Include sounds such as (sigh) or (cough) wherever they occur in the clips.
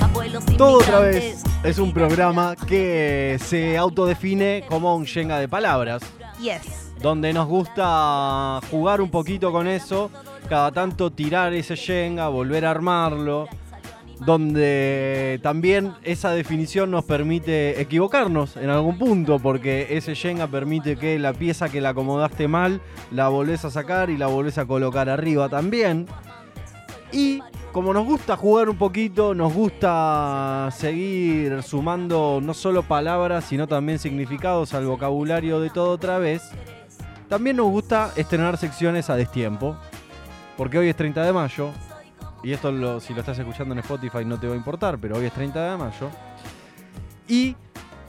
abuelos Todo otra vez es un programa que se autodefine como un Shenga de palabras, Yes. donde nos gusta jugar un poquito con eso, cada tanto tirar ese Shenga, volver a armarlo, donde también esa definición nos permite equivocarnos en algún punto, porque ese Shenga permite que la pieza que la acomodaste mal la volvés a sacar y la volvés a colocar arriba también. Y como nos gusta jugar un poquito, nos gusta seguir sumando no solo palabras, sino también significados al vocabulario de todo otra vez, también nos gusta estrenar secciones a destiempo. Porque hoy es 30 de mayo, y esto lo- si lo estás escuchando en Spotify no te va a importar, pero hoy es 30 de mayo. Y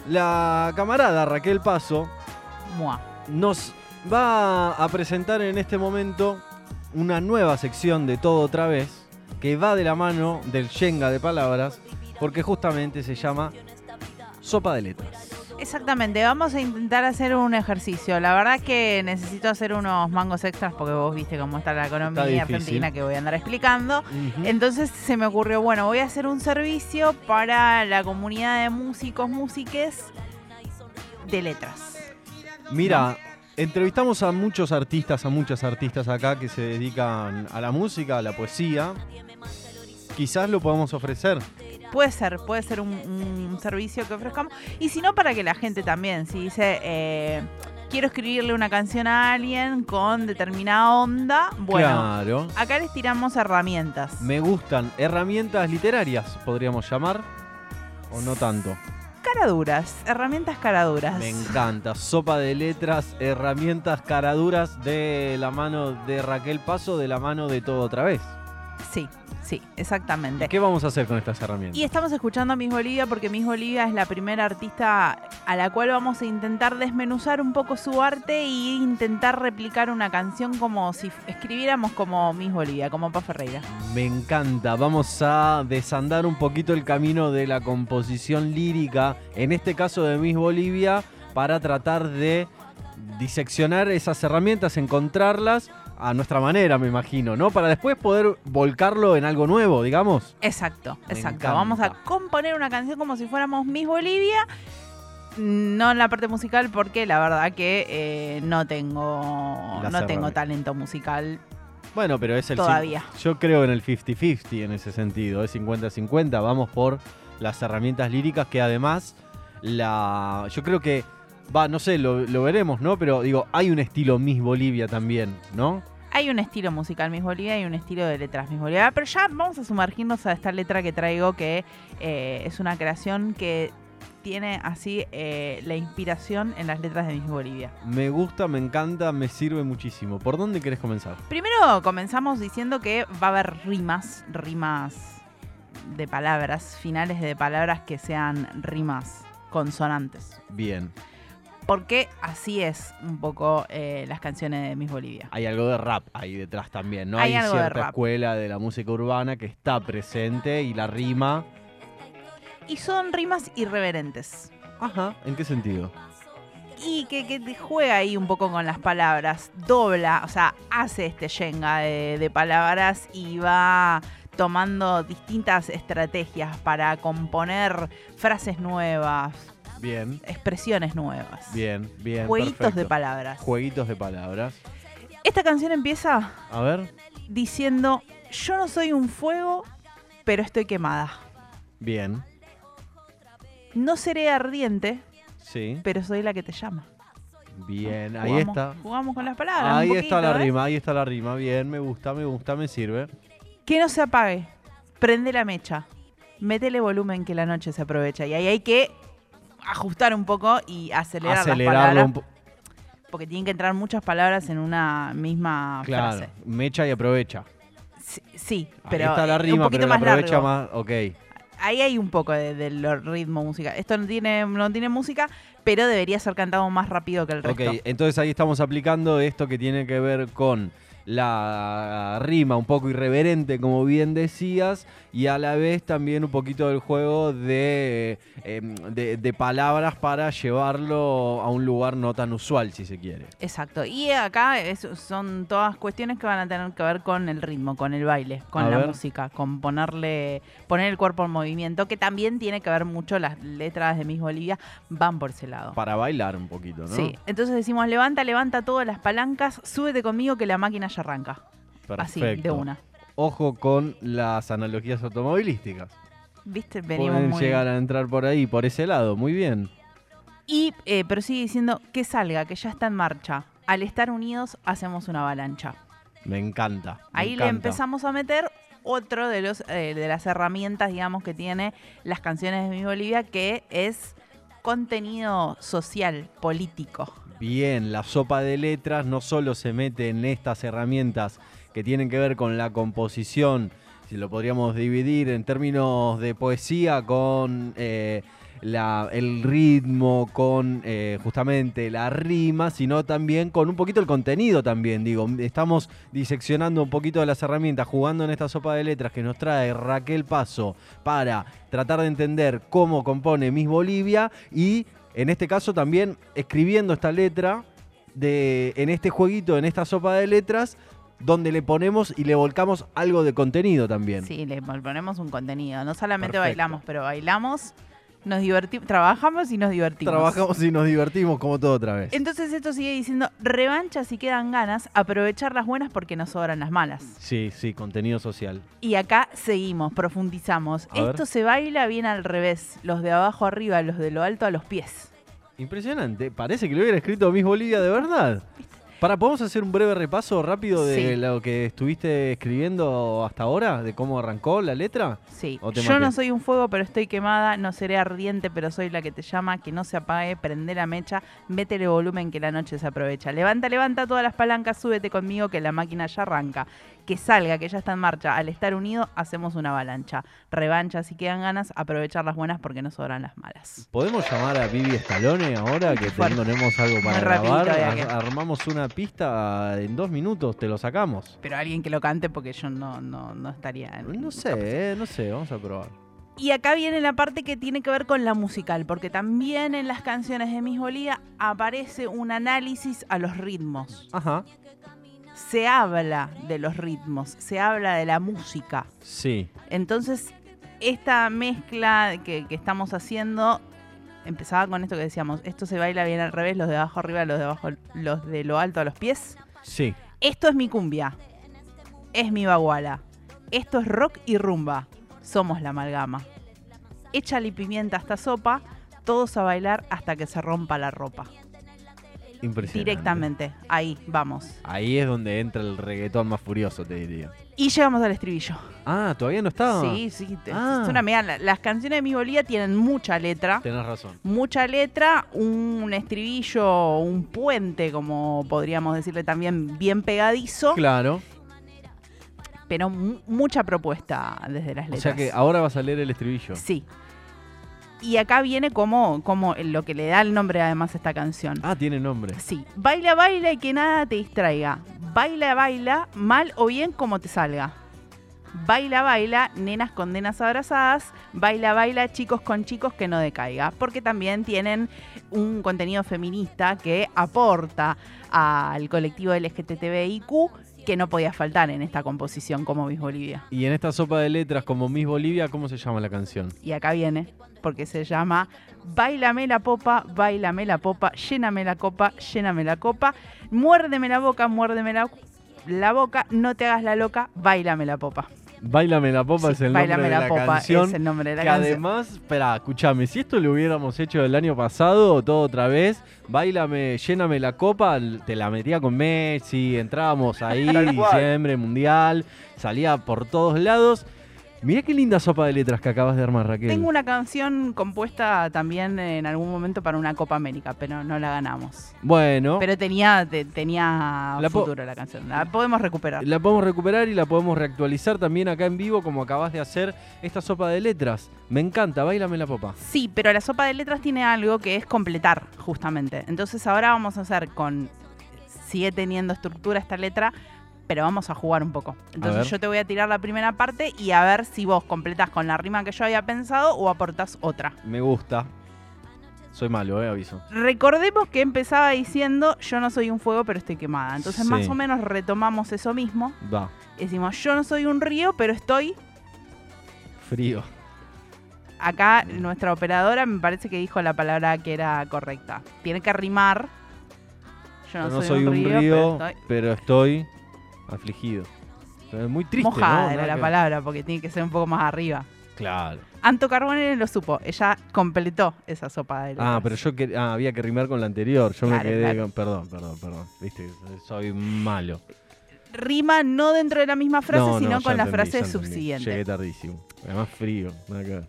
la camarada Raquel Paso Mua. nos va a presentar en este momento una nueva sección de todo otra vez que va de la mano del Shenga de palabras porque justamente se llama Sopa de Letras. Exactamente, vamos a intentar hacer un ejercicio. La verdad que necesito hacer unos mangos extras porque vos viste cómo está la economía difícil. argentina que voy a andar explicando. Entonces se me ocurrió, bueno, voy a hacer un servicio para la comunidad de músicos, músiques de letras. Mira, entrevistamos a muchos artistas, a muchas artistas acá que se dedican a la música, a la poesía. Quizás lo podamos ofrecer. Puede ser, puede ser un, un servicio que ofrezcamos. Y si no, para que la gente también, si dice, eh, quiero escribirle una canción a alguien con determinada onda, bueno, Claro. acá les tiramos herramientas. Me gustan herramientas literarias, podríamos llamar. O no tanto. Caraduras, herramientas caraduras. Me encanta. Sopa de letras, herramientas caraduras de la mano de Raquel Paso, de la mano de todo otra vez. Sí, sí, exactamente. ¿Qué vamos a hacer con estas herramientas? Y estamos escuchando a Miss Bolivia porque Miss Bolivia es la primera artista a la cual vamos a intentar desmenuzar un poco su arte e intentar replicar una canción como si escribiéramos como Miss Bolivia, como Pa Ferreira. Me encanta. Vamos a desandar un poquito el camino de la composición lírica, en este caso de Miss Bolivia, para tratar de diseccionar esas herramientas, encontrarlas a nuestra manera, me imagino, ¿no? Para después poder volcarlo en algo nuevo, digamos. Exacto, Me exacto. encanta. Vamos a componer una canción como si fuéramos Miss Bolivia. No en la parte musical porque la verdad que eh, no tengo no tengo talento musical. Bueno, pero es el... Todavía. Yo creo en el 50-50 en ese sentido. Es 50-50. Vamos por las herramientas líricas que además la... Yo creo que... Va, no sé, lo, lo veremos, ¿no? Pero digo, hay un estilo Miss Bolivia también, ¿no? Hay un estilo musical Miss Bolivia y un estilo de letras Miss Bolivia. Pero ya vamos a sumergirnos a esta letra que traigo que eh, es una creación que tiene así eh, la inspiración en las letras de Miss Bolivia. Me gusta, me encanta, me sirve muchísimo. ¿Por dónde querés comenzar? Primero comenzamos diciendo que va a haber rimas, rimas de palabras, finales de palabras que sean rimas consonantes. Bien. Porque así es un poco eh, las canciones de Miss Bolivia. Hay algo de rap ahí detrás también, ¿no? Hay cierta escuela de la música urbana que está presente y la rima. Y son rimas irreverentes. Ajá. ¿En qué sentido? Y que, que te juega ahí un poco con las palabras, dobla, o sea, hace este yenga de, de palabras y va tomando distintas estrategias para componer frases nuevas, Bien, expresiones nuevas, bien, bien. jueguitos de palabras. Jueguitos de palabras. Esta canción empieza A ver. diciendo, yo no soy un fuego, pero estoy quemada. Bien. No seré ardiente, Sí. pero soy la que te llama. Bien. Ahí Jugamos- está. Jugamos con las palabras. Ahí un está la ¿eh? rima, ahí está la rima. Bien, me gusta, me gusta, me sirve. Que no se apague. Prende la mecha. Métele volumen que la noche se aprovecha. Y ahí hay que ajustar un poco y acelerar las Acelerarlo palabras. un poco. Porque tienen que entrar muchas palabras en una misma Claro. frase. Mecha y aprovecha. Sí, sí, Ahí pero está la eh, rima, un poquito pero más aprovecha largo. más. Ok. Ahí hay un poco de, del ritmo musical. Esto no tiene, no tiene música, pero debería ser cantado más rápido que el resto. Ok, entonces ahí estamos aplicando esto que tiene que ver con la rima un poco irreverente, como bien decías, y a la vez también un poquito del juego de, em, de, de palabras para llevarlo a un lugar no tan usual, si se quiere. Exacto. Y acá es- son todas cuestiones que van a tener que ver con el ritmo, con el baile, con A la ver. música, con ponerle, poner el cuerpo en movimiento, que también tiene que ver mucho, las letras de Miss Bolivia van por ese lado. Para bailar un poquito, ¿no? Sí, entonces decimos, levanta, levanta todas las palancas, súbete conmigo que la máquina ya arranca. Así, de una. Ojo con las analogías automovilísticas. ¿Viste? Venimos Pueden muy llegar a entrar por ahí, por ese lado. Muy bien. Y, eh, pero sigue diciendo que salga, que ya está en marcha. Al estar unidos hacemos una avalancha. Me encanta. me Ahí le empezamos a meter otro de los eh, de las herramientas, digamos, que tiene las canciones de Mi Bolivia, que es contenido social, político. Bien, la sopa de letras no solo se mete en estas herramientas que tienen que ver con la composición, si lo podríamos dividir en términos de poesía con eh, el ritmo, con eh, justamente la rima, sino también con un poquito el contenido también. Digo, estamos diseccionando un poquito de las herramientas, jugando en esta sopa de letras que nos trae Raquel Paso para tratar de entender cómo compone Miss Bolivia y en este caso también escribiendo esta letra de, en este jueguito, en esta sopa de letras, donde le ponemos y le volcamos algo de contenido también. Sí, le ponemos un contenido. No solamente Perfecto. bailamos, pero bailamos, nos divertimos, trabajamos y nos divertimos. Trabajamos y nos divertimos como todo otra vez. Entonces esto sigue diciendo, revancha si quedan ganas, aprovechar las buenas porque nos sobran las malas. Sí, sí, contenido social. Y acá seguimos, profundizamos. A ver. Esto se baila bien al revés, los de abajo arriba, los de lo alto a los pies. Impresionante. Parece que lo hubiera escrito Miss Bolivia de verdad. Para, ¿podemos hacer un breve repaso rápido de Sí. lo que estuviste escribiendo hasta ahora? ¿De cómo arrancó la letra? Sí, ¿O te yo no soy un fuego, pero estoy quemada, no seré ardiente, pero soy la que te llama, que no se apague, prende la mecha, métele volumen que la noche se aprovecha. Levanta, levanta todas las palancas, súbete conmigo que la máquina ya arranca. Que salga, que ya está en marcha. Al estar unido, hacemos una avalancha. Revancha, si quedan ganas, aprovechar las buenas porque no sobran las malas. ¿Podemos llamar a Vivi Stallone ahora que tenemos algo para Muy grabar? que- Armamos una pista en dos minutos, te lo sacamos. Pero alguien que lo cante porque yo no, no, no estaría en No sé, eh, no sé, vamos a probar. Y acá viene la parte que tiene que ver con la musical, porque también en las canciones de Miss Bolivia aparece un análisis a los ritmos. Ajá, Se habla de los ritmos, se habla de la música. sí. Entonces, esta mezcla que, que estamos haciendo empezaba con esto que decíamos, esto se baila bien al revés, los de abajo arriba, los de abajo, los de lo alto a los pies. Sí, Esto es mi cumbia, es mi baguala, esto es rock y rumba, somos la amalgama. Échale pimienta a esta sopa, todos a bailar hasta que se rompa la ropa. impresionante. Directamente, ahí, vamos. Ahí es donde entra el reggaetón más furioso, te diría. Y llegamos al estribillo. Ah, ¿todavía no estaba? Sí, sí, te- Ah. es una mega- la- Las canciones de Mi Bolivia tienen mucha letra. Tenés razón. Mucha letra, un estribillo, un puente, como podríamos decirle también, bien pegadizo, Claro. pero mu- mucha propuesta desde las O letras. sea que ahora vas a leer el estribillo. Sí. Y acá viene como, como lo que le da el nombre además a esta canción. Ah, tiene nombre. Sí. Baila, baila y que nada te distraiga. Baila, baila, mal o bien como te salga. Baila, baila, nenas con nenas abrazadas. Baila, baila, chicos con chicos que no decaiga. Porque también tienen un contenido feminista que aporta al colectivo LGTBIQ que no podía faltar en esta composición como Miss Bolivia. Y en esta sopa de letras como Miss Bolivia, ¿cómo se llama la canción? Y acá viene, porque se llama Bailame la popa, bailame la popa, lléname la copa, lléname la copa, muérdeme la boca, muérdeme la, la boca, no te hagas la loca, bailame la popa. Bailame la popa Sí, es el nombre Bailame de la la popa canción. es el nombre de la que canción. además, espera, escúchame, si esto lo hubiéramos hecho el año pasado, todo otra vez, bailame, lléname la copa, te la metía con Messi, entrábamos ahí, diciembre, mundial, salía por todos lados. Mirá qué linda sopa de letras que acabas de armar, Raquel. Tengo una canción compuesta también en algún momento para una Copa América, pero no la ganamos. Bueno, Pero tenía, te- tenía La futuro la canción. La podemos recuperar. la podemos recuperar y la podemos reactualizar también acá en vivo, como acabas de hacer esta sopa de letras. Me encanta, bailame la popa. Sí, pero la sopa de letras tiene algo que es completar, justamente. Entonces ahora vamos a hacer con. Sigue teniendo estructura esta letra, pero vamos a jugar un poco. Entonces yo te voy a tirar la primera parte y a ver si vos completás con la rima que yo había pensado o aportás otra. Me gusta. Soy malo, eh, aviso. Recordemos que empezaba diciendo yo no soy un fuego pero estoy quemada. Entonces Sí. más o menos retomamos eso mismo. Va. Decimos yo no soy un río pero estoy... Frío. Acá nuestra operadora me parece que dijo la palabra que era correcta. Tiene que rimar. Yo no, Yo no soy un río, pero estoy... pero estoy afligido. Pero es muy triste, Mojada ¿no? era la que- palabra porque tiene que ser un poco más arriba. Claro. Anto Carbone lo supo. Ella completó esa sopa de. Ah, pero yo que, ah, había que rimar con la anterior. Yo me quedé claro. con. Perdón, perdón, perdón. Viste, soy malo. Rima no dentro de la misma frase, No, no, sino con la entendí, frase subsiguiente. Llegué tardísimo. Además frío. Nada que ver.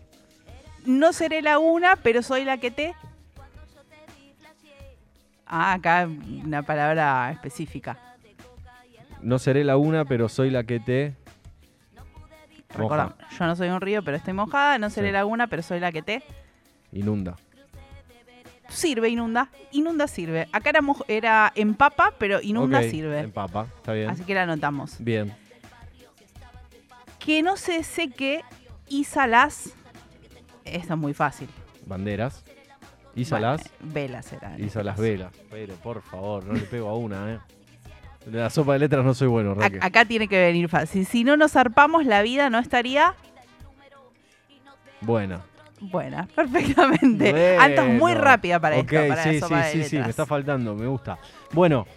No seré la una, pero soy la que te. Ah, acá una palabra específica. No seré la una, pero soy la que te. Moja. Recordá, yo no soy un río, pero estoy mojada. No seré Sí. laguna, pero soy la que te. Inunda. Sirve, inunda. Inunda sirve. Acá era, moj- era empapa, pero inunda Ok, sirve. En papa, está bien. Así que la anotamos. Bien. Que no se seque y salás. Esto es muy fácil. Banderas. Isalas. Bueno, velas eran. Isa las velas. Pero por favor, no le pego a una, eh. De la sopa de letras no soy bueno, Raquel. acá tiene que venir fácil. Si no nos zarpamos, la vida no estaría Buena. buena, (laughs) perfectamente. Es muy Bueno. rápida para Ok, esto, para sí, la sopa sí, de sí, sí, me está faltando, me gusta. Bueno,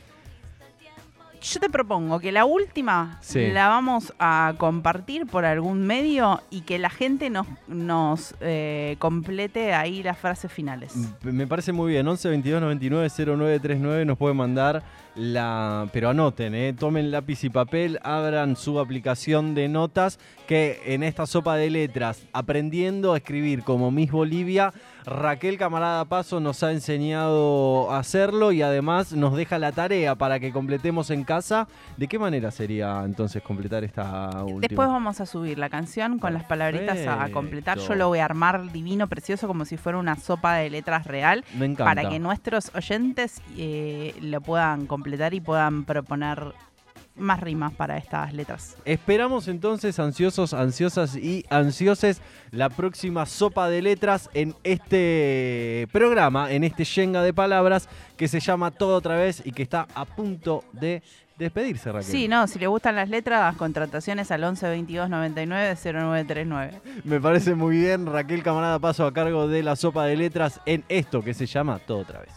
Yo te propongo que la última Sí. la vamos a compartir por algún medio y que la gente nos, nos eh, complete ahí las frases finales. m- me parece muy bien. 11 22 99 0939 nos puede mandar la. Pero anoten, eh. Tomen lápiz y papel, abran su aplicación de notas. Que en esta sopa de letras, aprendiendo a escribir como Miss Bolivia, Raquel Camarada Paso nos ha enseñado a hacerlo y además nos deja la tarea para que completemos en casa. ¿De qué manera sería entonces completar esta última? Después vamos a subir la canción con las palabritas a completar. Yo lo voy a armar divino, precioso, como si fuera una sopa de letras real. Me encanta. para que nuestros oyentes eh, lo puedan completar y puedan proponer más rimas para estas letras. Esperamos entonces, ansiosos, ansiosas y ansioses, la próxima sopa de letras en este programa, en este Shenga de palabras que se llama Todo otra vez y que está a punto de despedirse, Raquel. Sí, no, si le gustan las letras, contrataciones al 11 22 99 0939. Me parece muy bien, Raquel Camarada Paso a cargo de la sopa de letras en esto que se llama Todo otra vez.